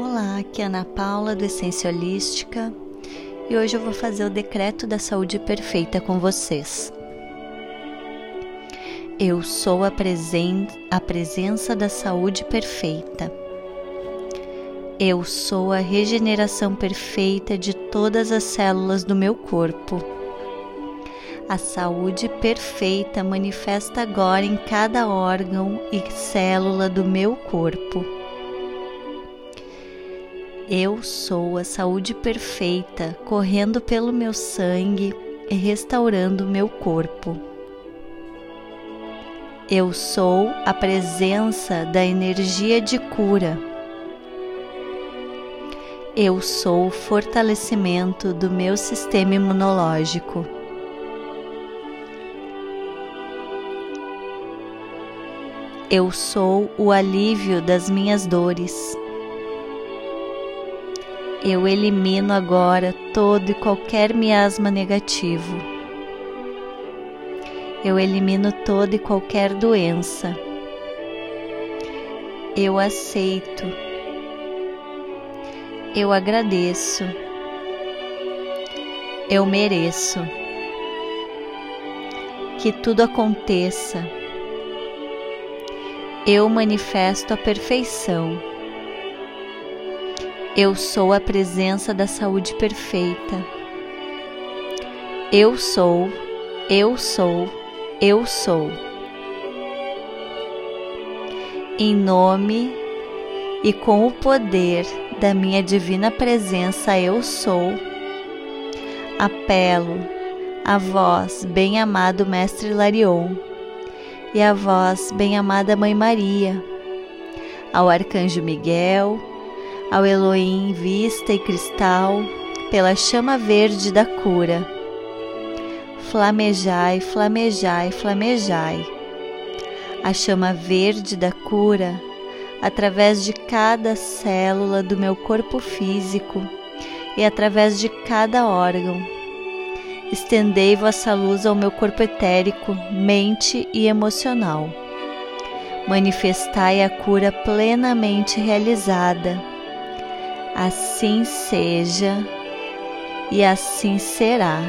Olá, aqui é Ana Paula do Essência Holística e hoje eu vou fazer o decreto da saúde perfeita com vocês. Eu sou a, presen a presença da saúde perfeita. Eu sou a regeneração perfeita de todas as células do meu corpo. A saúde perfeita manifesta agora em cada órgão e célula do meu corpo. Eu sou a saúde perfeita correndo pelo meu sangue e restaurando meu corpo. Eu sou a presença da energia de cura. Eu sou o fortalecimento do meu sistema imunológico. Eu sou o alívio das minhas dores. Eu elimino agora todo e qualquer miasma negativo. Eu elimino toda e qualquer doença. Eu aceito. Eu agradeço. Eu mereço. Que tudo aconteça. Eu manifesto a perfeição. Eu sou a presença da saúde perfeita. Eu sou, eu sou, eu sou. Em nome e com o poder da minha divina presença, eu sou. Apelo a vós, bem-amado Mestre Larion, e a vós, bem-amada Mãe Maria, ao Arcanjo Miguel, ao Elohim vista e cristal, pela chama verde da cura. Flamejai, flamejai, flamejai. A chama verde da cura, através de cada célula do meu corpo físico e através de cada órgão. Estendei vossa luz ao meu corpo etérico, mente e emocional. Manifestai a cura plenamente realizada Assim seja e assim será.